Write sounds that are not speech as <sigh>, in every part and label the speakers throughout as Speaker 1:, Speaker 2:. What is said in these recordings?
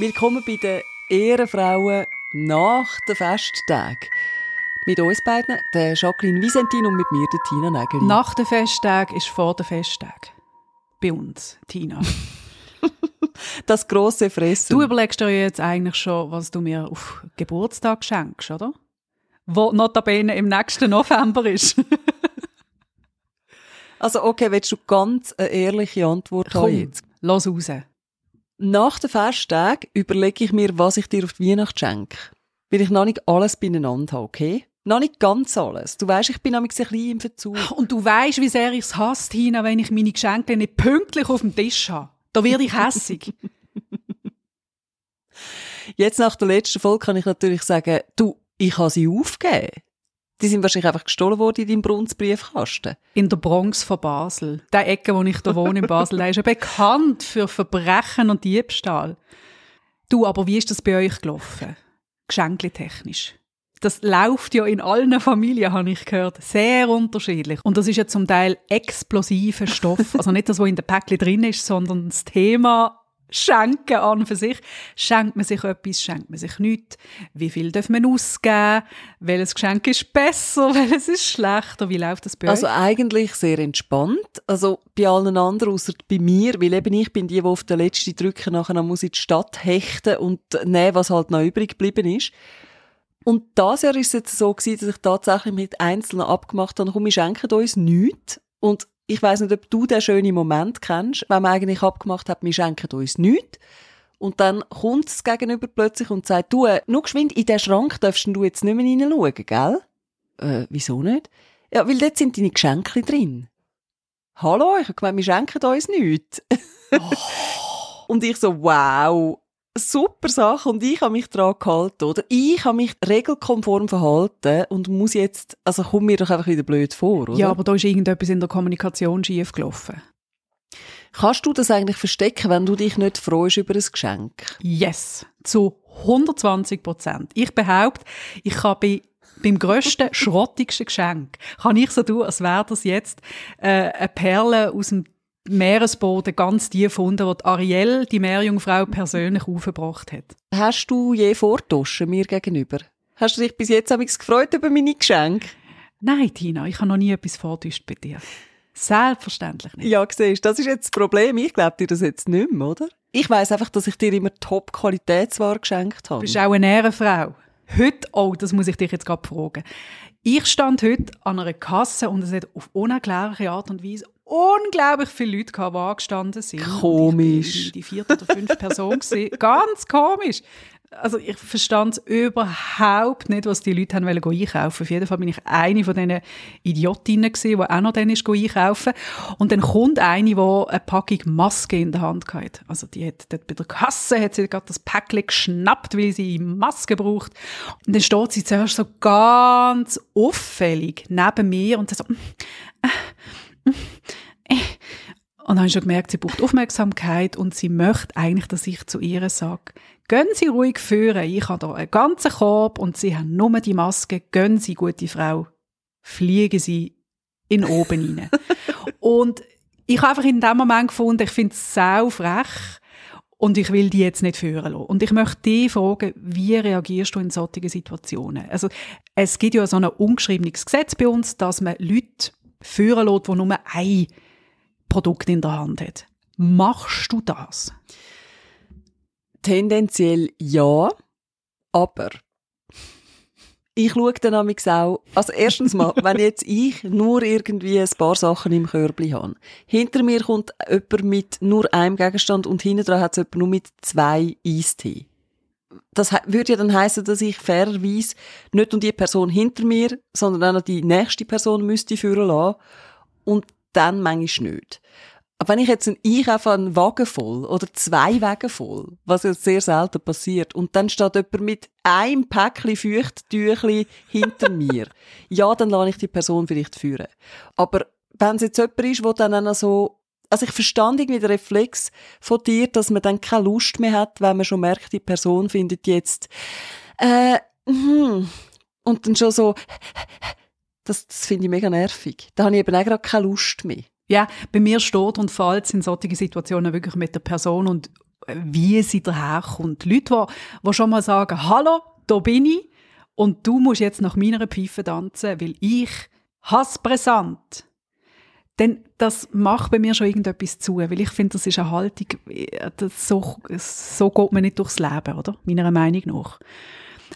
Speaker 1: Willkommen bei den Ehrenfrauen nach den Festtagen. Mit uns beiden, der Jacqueline Visentin und mit mir, der Tina Nägeli.
Speaker 2: Nach den Festtagen ist vor den Festtagen. Bei uns, Tina. <laughs>
Speaker 1: das grosse Fressen.
Speaker 2: Du überlegst dir jetzt eigentlich schon, was du mir auf Geburtstag schenkst, oder? Wo notabene im nächsten November ist. <laughs>
Speaker 1: also okay, willst du ganz eine ehrliche Antwort
Speaker 2: Komm,
Speaker 1: haben jetzt?
Speaker 2: Lass raus.
Speaker 1: Nach den Festtagen überlege ich mir, was ich dir auf die Weihnacht schenke. Weil ich noch nicht alles beieinander habe, okay? Noch nicht ganz alles. Du weißt, ich bin ein bisschen im Verzug.
Speaker 2: Und du weißt, wie sehr ich es hasse, Tina, wenn ich meine Geschenke nicht pünktlich auf dem Tisch habe. Da werde ich hässig. <laughs>
Speaker 1: Jetzt nach der letzten Folge kann ich natürlich sagen, du, ich habe sie aufgegeben. Die sind wahrscheinlich einfach gestohlen worden in deinem Brunsbriefkasten.
Speaker 2: In der Bronx von Basel. Der Ecke, wo ich da wohne in Basel, der ist ja bekannt für Verbrechen und Diebstahl. Du, aber wie ist das bei euch gelaufen? Geschenkletechnisch. Das läuft ja in allen Familien, habe ich gehört, sehr unterschiedlich. Und das ist ja zum Teil explosiver Stoff. Also nicht das, was in der Päckchen drin ist, sondern das Thema Schenken an für sich. Schenkt man sich etwas, schenkt man sich nichts? Wie viel darf man ausgeben? Welches Geschenk ist besser? <laughs> Welches ist schlechter? Wie läuft das bei euch?
Speaker 1: Also eigentlich sehr entspannt. Also bei allen anderen, außer bei mir, weil eben ich bin die, die auf den letzten Drücken nachher muss in die Stadt hechten und nehmen, was halt noch übrig geblieben ist. Und das Jahr ist es jetzt so dass ich tatsächlich mit Einzelnen abgemacht habe, komm, wir schenken uns nichts. Und ich weiß nicht, ob du den schönen Moment kennst, wenn man eigentlich abgemacht hat, wir schenken uns nichts. Und dann kommt das Gegenüber plötzlich und sagt, du, äh, nur geschwind, in den Schrank darfst du jetzt nicht mehr hineinschauen, gell? Äh, wieso nicht? Ja, weil dort sind deine Geschenke drin. Hallo, ich habe gemeint, wir schenken uns nichts. <laughs> Oh. und ich so, wow, super Sache und ich habe mich daran gehalten, oder? Ich habe mich regelkonform verhalten und muss jetzt, also komm mir doch einfach wieder blöd vor, oder?
Speaker 2: Ja, aber da ist irgendetwas in der Kommunikation schief gelaufen.
Speaker 1: Kannst du das eigentlich verstecken, wenn du dich nicht freust über ein Geschenk?
Speaker 2: Yes, zu 120 Prozent. Ich behaupte, ich kann bei beim grössten, <laughs> schrottigsten Geschenk kann ich so tun, als wäre das jetzt äh, eine Perle aus dem Meeresboden ganz die gefunden, die Ariel, die Meerjungfrau, persönlich aufgebracht hat.
Speaker 1: Hast du je vortoschen mir gegenüber? Hast du dich bis jetzt gefreut über meine Geschenke?
Speaker 2: Nein, Tina, ich habe noch nie etwas vortäuscht bei dir. Selbstverständlich nicht.
Speaker 1: Ja, siehst das ist jetzt das Problem. Ich glaube dir das jetzt nicht mehr, oder? Ich weiß einfach, dass ich dir immer Top-Qualitätsware geschenkt habe.
Speaker 2: Du bist auch eine Ehrenfrau. Heute, oh, das muss ich dich jetzt gerade fragen. Ich stand heute an einer Kasse und es hat auf unerklärliche Art und Weise unglaublich viele Leute gehabt, die angestanden sind.
Speaker 1: Komisch.
Speaker 2: Die vierte oder fünfte Person gewesen. <laughs> Ganz komisch. Also ich verstand überhaupt nicht, was die Leute haben wollen einkaufen. Auf jeden Fall bin ich eine von diesen Idiotinnen gewesen, die auch noch dann ist einkaufen. Und dann kommt eine, die eine Packung Maske in der Hand hatte. Also die hat dort bei der Kasse hat sie gerade das Päckchen geschnappt, weil sie Maske braucht. Und dann steht sie zuerst so ganz auffällig neben mir und so, äh, <laughs> und dann habe ich schon gemerkt, sie braucht Aufmerksamkeit und sie möchte eigentlich, dass ich zu ihr sage, gehen Sie ruhig führen, ich habe hier einen ganzen Korb und Sie haben nur die Maske, gehen Sie, gute Frau, fliegen Sie in oben rein. <laughs> und ich habe einfach in dem Moment gefunden, ich finde es sau frech und ich will die jetzt nicht führen lassen. Und ich möchte dich fragen, wie reagierst du in solchen Situationen? Also es gibt ja so ein ungeschriebenes Gesetz bei uns, dass man Leute führen lässt, die nur ein Produkt in der Hand hat. Machst du das?
Speaker 1: Tendenziell ja, aber ich schaue dann auch, also erstens mal, <laughs> wenn jetzt ich nur irgendwie ein paar Sachen im Körbli habe, hinter mir kommt jemand mit nur einem Gegenstand und hinten dran hat es jemand nur mit zwei Eistee. Das würde ja dann heißen, dass ich fairerweise nicht um die Person hinter mir, sondern auch die nächste Person müsste führen lassen und dann manchmal nicht. Aber wenn ich jetzt einen Einkaufe einen Wagen voll oder zwei Wagen voll, was ja sehr selten passiert, und dann steht jemand mit einem Päckchen Feuchttüchli hinter <laughs> mir, ja, dann lasse ich die Person vielleicht führen. Aber wenn es jetzt jemand ist, der dann auch so, also ich verstand irgendwie den Reflex von dir, dass man dann keine Lust mehr hat, wenn man schon merkt, die Person findet jetzt, äh, hm, und dann schon so, das, das finde ich mega nervig. Da habe ich eben auch gerade keine Lust mehr.
Speaker 2: Ja, bei mir steht und fällt in solchen Situationen wirklich mit der Person und wie sie daherkommt. Leute, die, die schon mal sagen, hallo, da bin ich und du musst jetzt nach meiner Pfeife tanzen, weil ich hasse brisant. Denn das macht bei mir schon irgendetwas zu, weil ich finde, das ist eine Haltung, das so, so geht man nicht durchs Leben, oder? Meiner Meinung nach.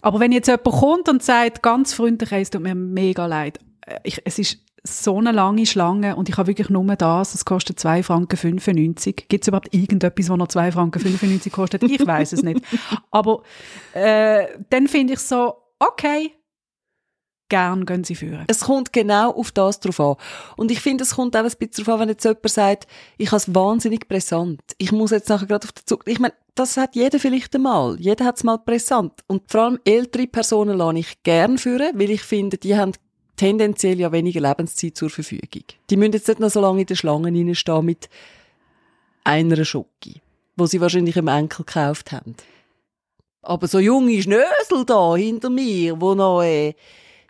Speaker 2: Aber wenn jetzt jemand kommt und sagt, ganz freundlich, es tut mir mega leid, äh, ich, es ist so eine lange Schlange und ich habe wirklich nur das, es kostet 2 Franken 95. Gibt es überhaupt irgendetwas, was noch 2 Franken 95 kostet? Ich weiß es nicht. <laughs> Aber äh, dann finde ich so, okay, gern gehen sie führen.
Speaker 1: Es kommt genau auf das drauf an. Und ich finde, es kommt auch ein bisschen drauf an, wenn jetzt jemand sagt, ich habe es wahnsinnig präsent. Ich muss jetzt nachher gerade auf den Zug. Ich meine, das hat jeder vielleicht einmal. Jeder hat es mal präsent. Und vor allem ältere Personen lasse ich gern führen, weil ich finde, die haben tendenziell ja weniger Lebenszeit zur Verfügung. Die müssen jetzt nicht noch so lange in der Schlange stehen mit einer Schoki, wo sie wahrscheinlich im Enkel gekauft haben. Aber so junge Schnösel da hinter mir, wo noch äh,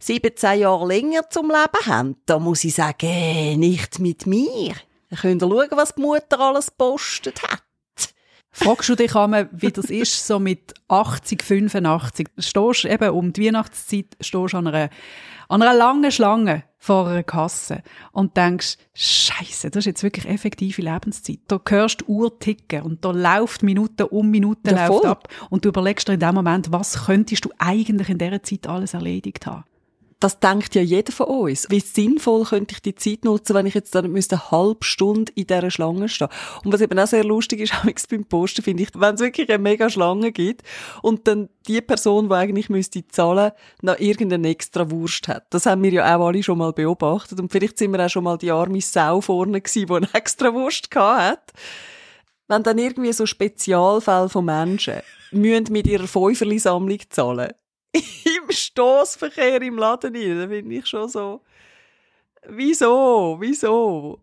Speaker 1: 17 Jahre länger zum Leben haben, da muss ich sagen, äh, nicht mit mir. Dann könnt ihr schauen, was die Mutter alles postet hat.
Speaker 2: Fragst du dich einmal, wie das ist, so mit 80, 85? Stehst eben um die Weihnachtszeit stehst an einer, an einer langen Schlange vor einer Kasse und denkst, Scheiße, das ist jetzt wirklich effektive Lebenszeit. Da hörst du Uhr ticken und da läuft Minute um Minute
Speaker 1: Ja,
Speaker 2: läuft ab und du überlegst dir in dem Moment, was könntest du eigentlich in dieser Zeit alles erledigt haben?
Speaker 1: Das denkt ja jeder von uns. Wie sinnvoll könnte ich die Zeit nutzen, wenn ich jetzt dann müsste eine halbe Stunde in dieser Schlange stehen? Und was eben auch sehr lustig ist, <laughs> auch beim Posten, finde ich, wenn es wirklich eine mega Schlange gibt und dann die Person, die eigentlich müsste zahlen, noch irgendeine extra Wurst hat. Das haben wir ja auch alle schon mal beobachtet. Und vielleicht sind wir auch schon mal die arme Sau vorne gewesen, die eine extra Wurst hat. Wenn dann irgendwie so Spezialfälle von Menschen mit ihrer Fünferli-Sammlung zahlen, im Stoßverkehr im Laden rein. Da bin ich schon so, wieso, wieso?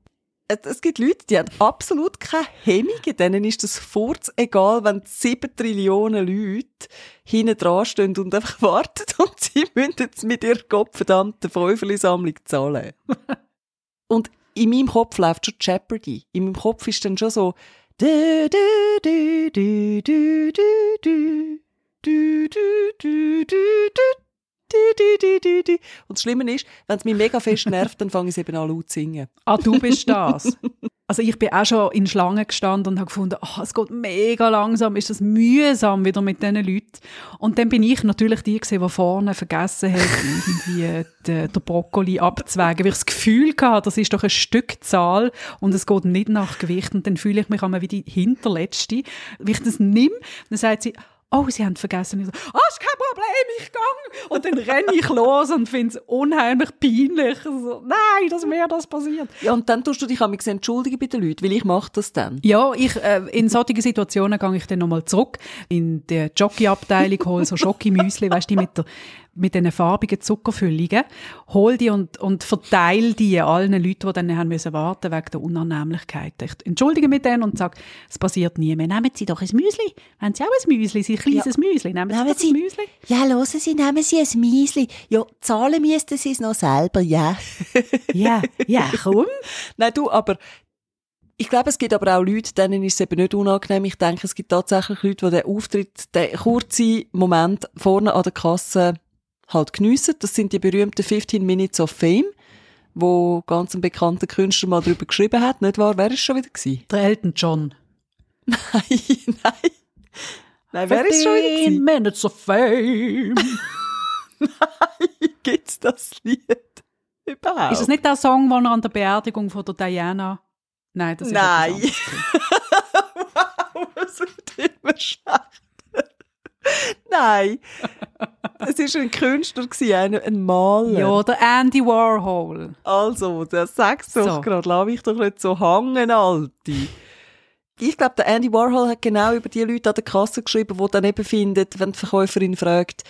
Speaker 1: Es, gibt Leute, die haben absolut keine Hemmungen. Denen ist das furz egal, wenn sieben Trillionen Leute hinten dran stehen und einfach <laughs> warten und sie müssen jetzt mit ihrer gottverdammten Fünferli-Sammlung zahlen. <laughs> und in meinem Kopf läuft schon Jeopardy. In meinem Kopf ist dann schon so, du, du, du, du, du, du, du. Du, du, du, du, du. Di, di, di, di, Und das Schlimme ist, wenn es mich mega fest nervt, dann fange ich eben an laut zu singen.
Speaker 2: Ah, du bist das? <laughs> Also ich bin auch schon in Schlangen gestanden und habe gefunden, oh, es geht mega langsam, ist das mühsam wieder mit diesen Leuten. Und dann bin ich natürlich die gewesen, die vorne vergessen hat, irgendwie <laughs> den, den Brokkoli abzuwägen, weil ich das Gefühl hatte, das ist doch ein Stück Zahl und es geht nicht nach Gewicht. Und dann fühle ich mich einmal wie die Hinterletzte. Wenn ich das nehme, dann sagt sie, oh, sie haben vergessen. Ich so, ah, ist kein Problem, ich gang. Und dann renne ich los und finde es unheimlich peinlich. So, nein, dass mir das passiert.
Speaker 1: Ja, und dann tust du dich amigs entschuldigen bei den Leuten, weil ich mache das dann.
Speaker 2: Ja, ich, äh, in solchen Situationen gehe ich dann nochmal zurück in die Jockey-Abteilung, hole so Schokimüsli, weißt du, die mit der mit diesen farbigen Zuckerfüllungen, hol die und, und verteile die allen Leuten, die dann haben müssen warten wegen der Unannehmlichkeit. Ich entschuldige mich dann und sage, es passiert nie mehr. Nehmen Sie doch ein Müsli. Haben Sie auch ein Müsli? Sie ein kleines Müsli? Nehmen Sie
Speaker 1: Nehmen Sie-
Speaker 2: ein Müsli?
Speaker 1: Ja, hören Sie, nehmen Sie ein Miesli. Ja, zahlen müssten Sie es noch selber, ja. <laughs>
Speaker 2: Ja, ja, komm.
Speaker 1: Nein, du, aber ich glaube, es gibt aber auch Leute, denen ist es eben nicht unangenehm. Ich denke, es gibt tatsächlich Leute, die den Auftritt, den kurzen Moment vorne an der Kasse halt geniessen. Das sind die berühmten 15 Minutes of Fame, wo ganz ein bekannter Künstler mal drüber geschrieben hat, nicht wahr? Wer ist schon wieder gewesen?
Speaker 2: Der Elton John. <laughs>
Speaker 1: Nein, nein. Nein, wer ist schon wieder
Speaker 2: 15
Speaker 1: gewesen?
Speaker 2: Minutes of Fame. <laughs>
Speaker 1: Gibt's das Lied? Überhaupt?
Speaker 2: Ist das nicht der Song, den er an der Beerdigung von der Diana... Nein, das ist
Speaker 1: Nein. wow, es <laughs> wird immer schlechter. Nein. Es war ein Künstler, ein, ein Maler.
Speaker 2: Ja, der Andy Warhol.
Speaker 1: Also, das sagst du
Speaker 2: So.
Speaker 1: doch gerade. Lass mich doch nicht so hängen, Alte. Ich glaube, der Andy Warhol hat genau über die Leute an der Kasse geschrieben, die dann eben findet, wenn die Verkäuferin fragt,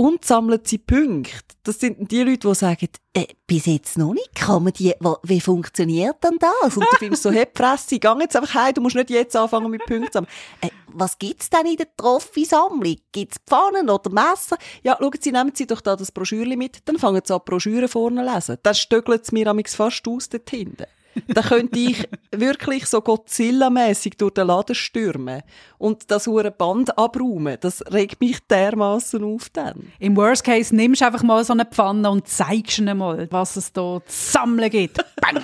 Speaker 1: und sammeln sie Punkte. Das sind die Leute, die sagen, äh, bis jetzt noch nicht, man die, wie funktioniert denn das? Und du findest so, hey, Fresse, geh jetzt einfach heim, du musst nicht jetzt anfangen mit Punkten sammeln. Äh, was gibt's denn in der Trophy-Sammlung? Gibt's Pfannen oder Messer? Ja, schauen Sie, nehmen Sie doch da das Broschürli mit, dann fangen Sie an, die Broschüre vorne zu lesen. Dann stöckelt es mir amigs fast aus dort hinten. Da könnte ich wirklich so Godzilla-mäßig durch den Laden stürmen und das hure Band abräumen. Das regt mich dermaßen auf dann.
Speaker 2: Im Worst Case nimmst du einfach mal so eine Pfanne und zeigst ihnen mal, was es da zu sammeln gibt. <laughs> Bang!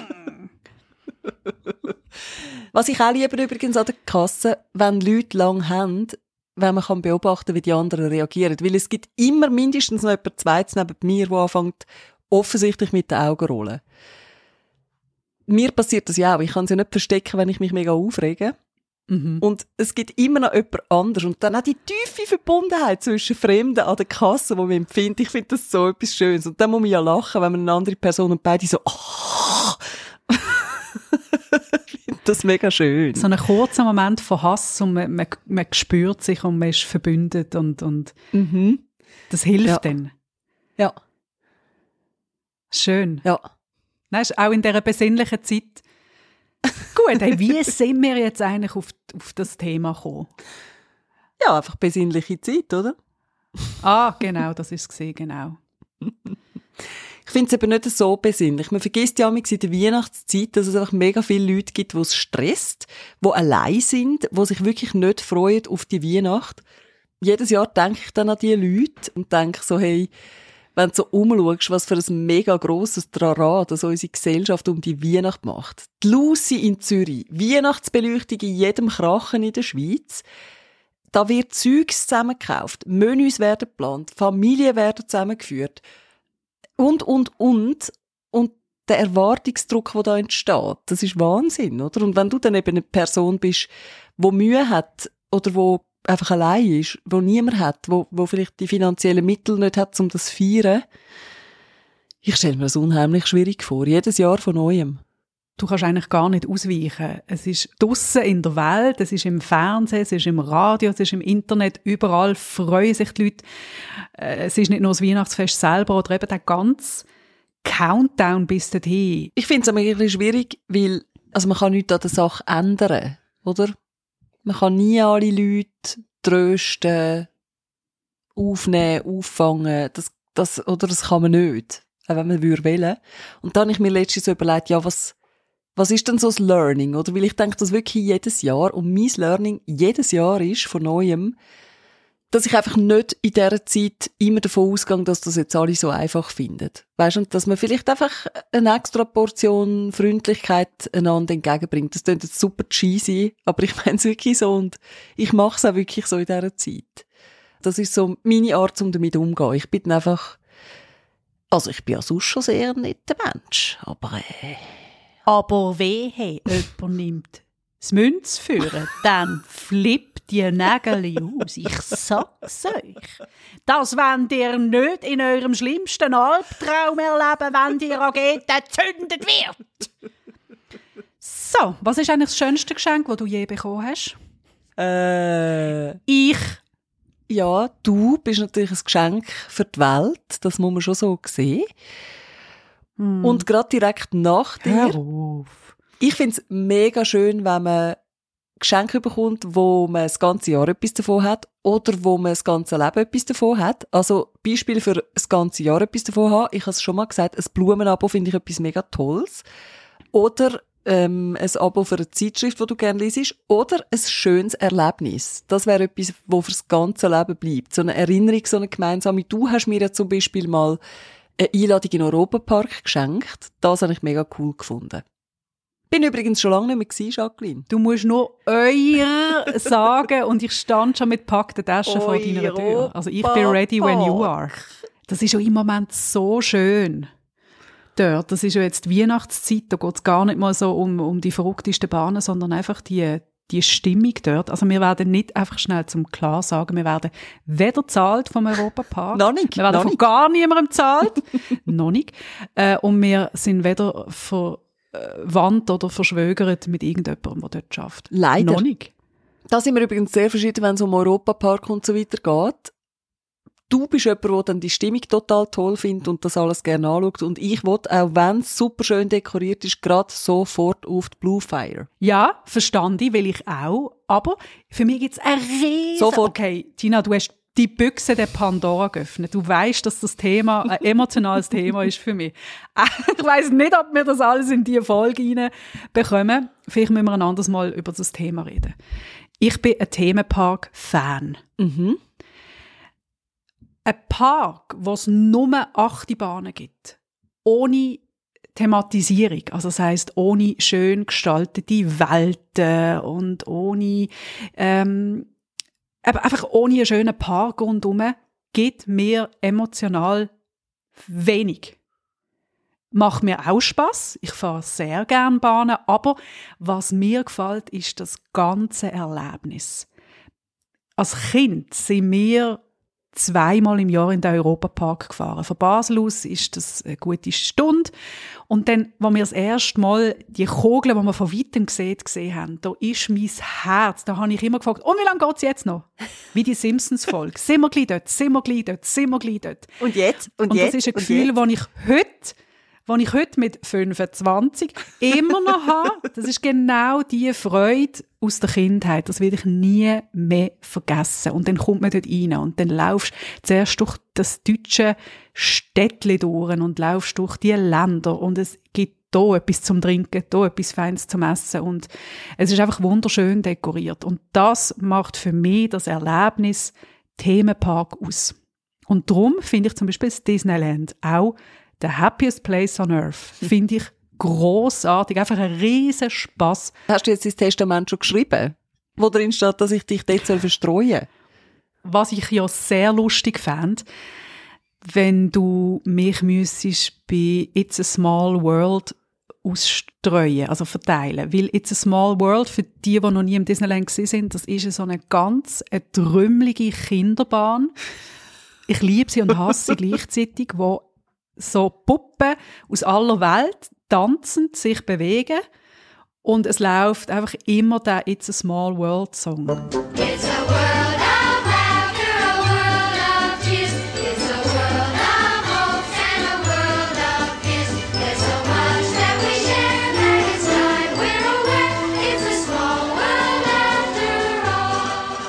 Speaker 1: Was ich auch lieber übrigens an der Kasse, wenn Leute lang haben, wenn man kann beobachten wie die anderen reagieren. Weil es gibt immer mindestens noch jemand Zweites neben mir, der anfängt, offensichtlich mit den Augen rollen. Mir passiert das ja auch. Ich kann es ja nicht verstecken, wenn ich mich mega aufrege.
Speaker 2: Mhm.
Speaker 1: Und es gibt immer noch jemand anders. Und dann auch die tiefe Verbundenheit zwischen Fremden an der Kasse, die man empfindet. Ich finde das so etwas Schönes. Und dann muss man ja lachen, wenn man eine andere Person und beide so, oh. <laughs> ich finde das mega schön.
Speaker 2: So ein kurzer Moment von Hass und man, man, man spürt sich und man ist verbündet und, und
Speaker 1: Mhm.
Speaker 2: das hilft
Speaker 1: Ja.
Speaker 2: dann.
Speaker 1: Ja,
Speaker 2: Schön.
Speaker 1: ja.
Speaker 2: Ist auch in dieser besinnlichen Zeit. <laughs> Gut, hey, wie sind wir jetzt eigentlich auf, auf das Thema gekommen?
Speaker 1: Ja, einfach besinnliche Zeit, oder?
Speaker 2: Ah, genau, das ist es gesehen, genau. <laughs>
Speaker 1: Ich finde es eben nicht so besinnlich. Man vergisst ja manchmal in der Weihnachtszeit, dass es einfach mega viele Leute gibt, die es stresst, die allein sind, die sich wirklich nicht freuen auf die Weihnacht. Jedes Jahr denke ich dann an diese Leute und denke so, hey, wenn du so umschaust, was für ein mega grosses Trara das unsere Gesellschaft um die Weihnacht macht. Die Lucy in Zürich, Weihnachtsbeleuchtung in jedem Krachen in der Schweiz. Da wird Zeugs zusammengekauft, Menüs werden geplant, Familien werden zusammengeführt und, und, und. Und der Erwartungsdruck, der da entsteht, das ist Wahnsinn, oder? Und wenn du dann eben eine Person bist, wo Mühe hat oder wo einfach allein ist, wo niemand hat, wo, wo vielleicht die finanziellen Mittel nicht hat, um das zu feiern, ich stelle mir das unheimlich schwierig vor. Jedes Jahr von neuem.
Speaker 2: Du kannst eigentlich gar nicht ausweichen. Es ist draussen in der Welt, es ist im Fernsehen, es ist im Radio, es ist im Internet, überall freuen sich die Leute. Äh, Es ist nicht nur das Weihnachtsfest selber oder eben der ganze Countdown bis dorthin.
Speaker 1: Ich finde es aber ein bisschen schwierig, weil, also man kann nichts an der Sache ändern, oder? Man kann nie alle Leute trösten, aufnehmen, auffangen, das, das, oder das kann man nicht, auch wenn man würde. Und dann habe ich mir letztens so überlegt, ja, was, was ist denn so das Learning, oder? Weil ich denke das wirklich jedes Jahr und mein Learning jedes Jahr ist, von Neuem, dass ich einfach nicht in dieser Zeit immer davon ausgehe, dass das jetzt alle so einfach finden. Weißt und dass man vielleicht einfach eine extra Portion Freundlichkeit einander entgegenbringt. Das klingt jetzt super cheesy, aber ich <laughs> meine es wirklich so und ich mache es auch wirklich so in dieser Zeit. Das ist so meine Art, um damit umzugehen. Ich bin einfach, also ich bin ja sonst schon sehr ein netter Mensch, aber äh,
Speaker 2: Aber wehe, jemand <laughs> nimmt das Münz führen, dann flippt die Nägel aus. Ich sag's euch. Das wollt ihr nicht in eurem schlimmsten Albtraum erleben, wenn die Rakete gezündet wird. So, was ist eigentlich das schönste Geschenk, das du je bekommen hast?
Speaker 1: äh,
Speaker 2: Ich.
Speaker 1: ja, du bist natürlich ein Geschenk für die Welt, das muss man schon so sehen. Und gerade direkt nach dir
Speaker 2: Hör auf.
Speaker 1: Ich finde es mega schön, wenn man Geschenke bekommt, wo man das ganze Jahr etwas davon hat oder wo man das ganze Leben etwas davon hat. Also Beispiel für das ganze Jahr etwas davon haben. Ich habe es schon mal gesagt, ein Blumenabo finde ich etwas mega Tolles. Oder ähm, ein Abo für eine Zeitschrift, wo du gerne liest. Oder ein schönes Erlebnis. Das wäre etwas, wo fürs ganze Leben bleibt. So eine Erinnerung, so eine gemeinsame. Du hast mir ja zum Beispiel mal eine Einladung in den Europapark geschenkt. Das habe ich mega cool gefunden. Bin übrigens schon lange nicht mehr Jacqueline.
Speaker 2: Du musst nur euer sagen und ich stand schon mit packten Taschen vor deiner Tür. Also ich bin ready when you are. Das ist ja im Moment so schön. Dort, das ist ja jetzt die Weihnachtszeit, da geht es gar nicht mal so um, um die verrücktesten Bahnen, sondern einfach die, die Stimmung dort. Also wir werden nicht einfach schnell zum klar sagen, wir werden weder zahlt vom Europapark,
Speaker 1: Noch nicht,
Speaker 2: wir werden
Speaker 1: noch
Speaker 2: von
Speaker 1: nicht.
Speaker 2: gar niemandem zahlt, <laughs> noch nicht, äh, und wir sind weder verwandt oder verschwögert mit irgendjemandem, der dort schafft.
Speaker 1: Leider.
Speaker 2: Noch nicht.
Speaker 1: Da sind wir übrigens sehr verschieden, wenn es um Europapark und so weiter geht. Du bist jemand, der dann die Stimmung total toll findet und das alles gerne anschaut. Und ich will, auch wenn es super schön dekoriert ist, gerade sofort auf die Blue Fire.
Speaker 2: Ja, verstand ich, will ich auch. Aber für mich gibt es ein riesen...
Speaker 1: Sofort.
Speaker 2: Okay, Tina, du hast die Büchse der Pandora geöffnet. Du weißt, dass das Thema ein <laughs> emotionales Thema ist für mich. <laughs> Ich weiß nicht, ob wir das alles in die Folge bekommen. Vielleicht müssen wir ein anderes Mal über das Thema reden. Ich bin ein Themenpark-Fan.
Speaker 1: Mhm.
Speaker 2: Ein Park, wo es nur acht Bahnen gibt, ohne Thematisierung, also das heißt ohne schön gestaltete Welten und ohne ähm, einfach ohne einen schönen Park rundherum, gibt mir emotional wenig. Macht mir auch Spaß. Ich fahre sehr gern Bahnen, aber was mir gefällt, ist das ganze Erlebnis. Als Kind sind wir zweimal im Jahr in den Europapark gefahren. Von Basel aus ist das eine gute Stunde. Und dann, als wir das erste Mal die Kugeln, die wir von weitem gesehen, gesehen haben, da ist mein Herz, da habe ich immer gefragt, und wie lange geht es jetzt noch? Wie die Simpsons-Folge. sind wir gleich dort, sind wir gleich dort, sind wir gleich dort.
Speaker 1: Und jetzt? Und,
Speaker 2: und
Speaker 1: jetzt?
Speaker 2: das ist ein Gefühl, das ich heute was ich heute mit 25 immer noch habe. Das ist genau die Freude aus der Kindheit. Das werde ich nie mehr vergessen. Und dann kommt man dort rein und dann laufst du zuerst durch das deutsche Städtchen durch und laufst durch die Länder und es gibt da etwas zum Trinken, da etwas Feines zum Essen und es ist einfach wunderschön dekoriert. Und das macht für mich das Erlebnis Themenpark aus. Und darum finde ich zum Beispiel das Disneyland auch The Happiest Place on Earth finde ich großartig, einfach ein riesen Spaß.
Speaker 1: Hast du jetzt das Testament schon geschrieben, wo drin steht, dass ich dich dort verstreuen soll?
Speaker 2: Was ich ja sehr lustig fände, wenn du mich müsstest bei It's a Small World ausstreuen, also verteilen. Weil It's a Small World, für die, die noch nie im Disneyland sind, das ist so eine ganz eine trümmelige Kinderbahn. Ich liebe sie und hasse sie <laughs> gleichzeitig, wo so Puppen aus aller Welt tanzend sich bewegen. Und es läuft einfach immer der It's a Small World Song.
Speaker 3: It's a world.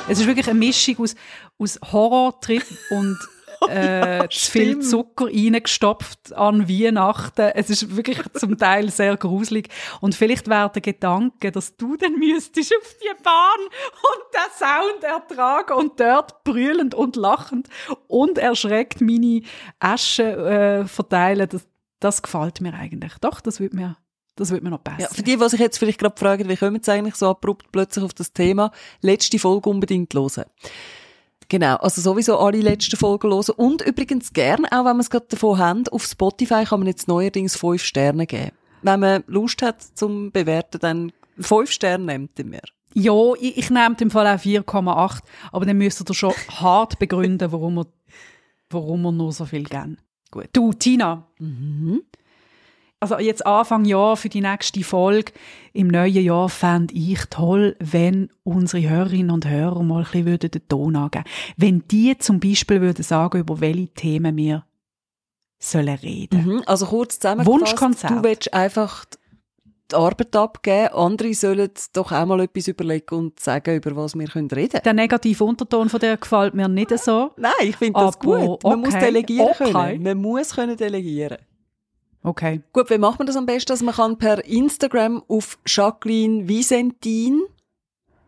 Speaker 2: Es ist wirklich eine Mischung aus, aus Horrortrip und äh, zu viel. Zucker reingestopft an Weihnachten. Es ist wirklich zum Teil sehr gruselig. Und vielleicht wäre der Gedanke, dass du dann müsstest auf die Bahn und den Sound ertragen und dort brüllend und lachend und erschreckt meine Asche äh, verteilen. Das, das gefällt mir eigentlich. Doch, das wird mir, das wird mir noch besser.
Speaker 1: Ja, für die, die sich jetzt vielleicht gerade fragen, wie kommen sie eigentlich so abrupt plötzlich auf das Thema, letzte Folge unbedingt hören. Genau, also sowieso alle letzten Folgen hören. Und übrigens gern, auch wenn wir es gerade davon haben, auf Spotify kann man jetzt neuerdings fünf Sterne geben. Wenn man Lust hat zum Bewerten, dann fünf Sterne nimmt ihr mir.
Speaker 2: Ja, ich, ich nehme im Fall auch 4,8, aber dann müsst ihr schon <laughs> hart begründen, warum wir, warum wir nur so viel geben. Gut. Du, Tina. Also jetzt Anfang Jahr für die nächste Folge im neuen Jahr fände ich toll, wenn unsere Hörerinnen und Hörer mal ein bisschen würden den Ton angeben. Wenn die zum Beispiel würden sagen, über welche Themen wir sollen reden.
Speaker 1: Mhm. Also kurz zusammengefasst,
Speaker 2: Wunschkonzert.
Speaker 1: du willst einfach die Arbeit abgeben, andere sollen doch auch mal etwas überlegen und sagen, über was wir reden können.
Speaker 2: Der negative Unterton von der gefällt mir nicht so.
Speaker 1: Nein, ich finde das gut. Man muss
Speaker 2: okay,
Speaker 1: delegieren
Speaker 2: okay.
Speaker 1: können. Man muss können delegieren.
Speaker 2: Okay.
Speaker 1: Gut, wie macht man das am besten? Also man kann per Instagram auf Jacqueline Visentin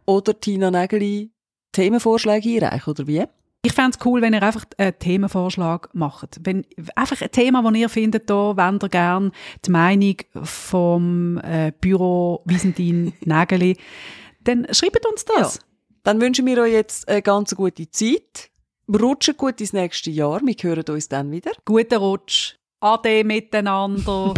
Speaker 1: oder Tina Nägeli Themenvorschläge einreichen, oder wie?
Speaker 2: Ich fände es cool, wenn ihr einfach einen Themenvorschlag macht. Wenn, einfach ein Thema, das ihr findet, da wollt ihr gerne die Meinung vom äh, Büro Wiesentin <laughs> Nägeli, dann schreibt uns das.
Speaker 1: Dann wünschen wir euch jetzt eine ganz gute Zeit. Rutschen gut ins nächste Jahr. Wir hören uns dann wieder.
Speaker 2: Guten Rutsch. Ade miteinander.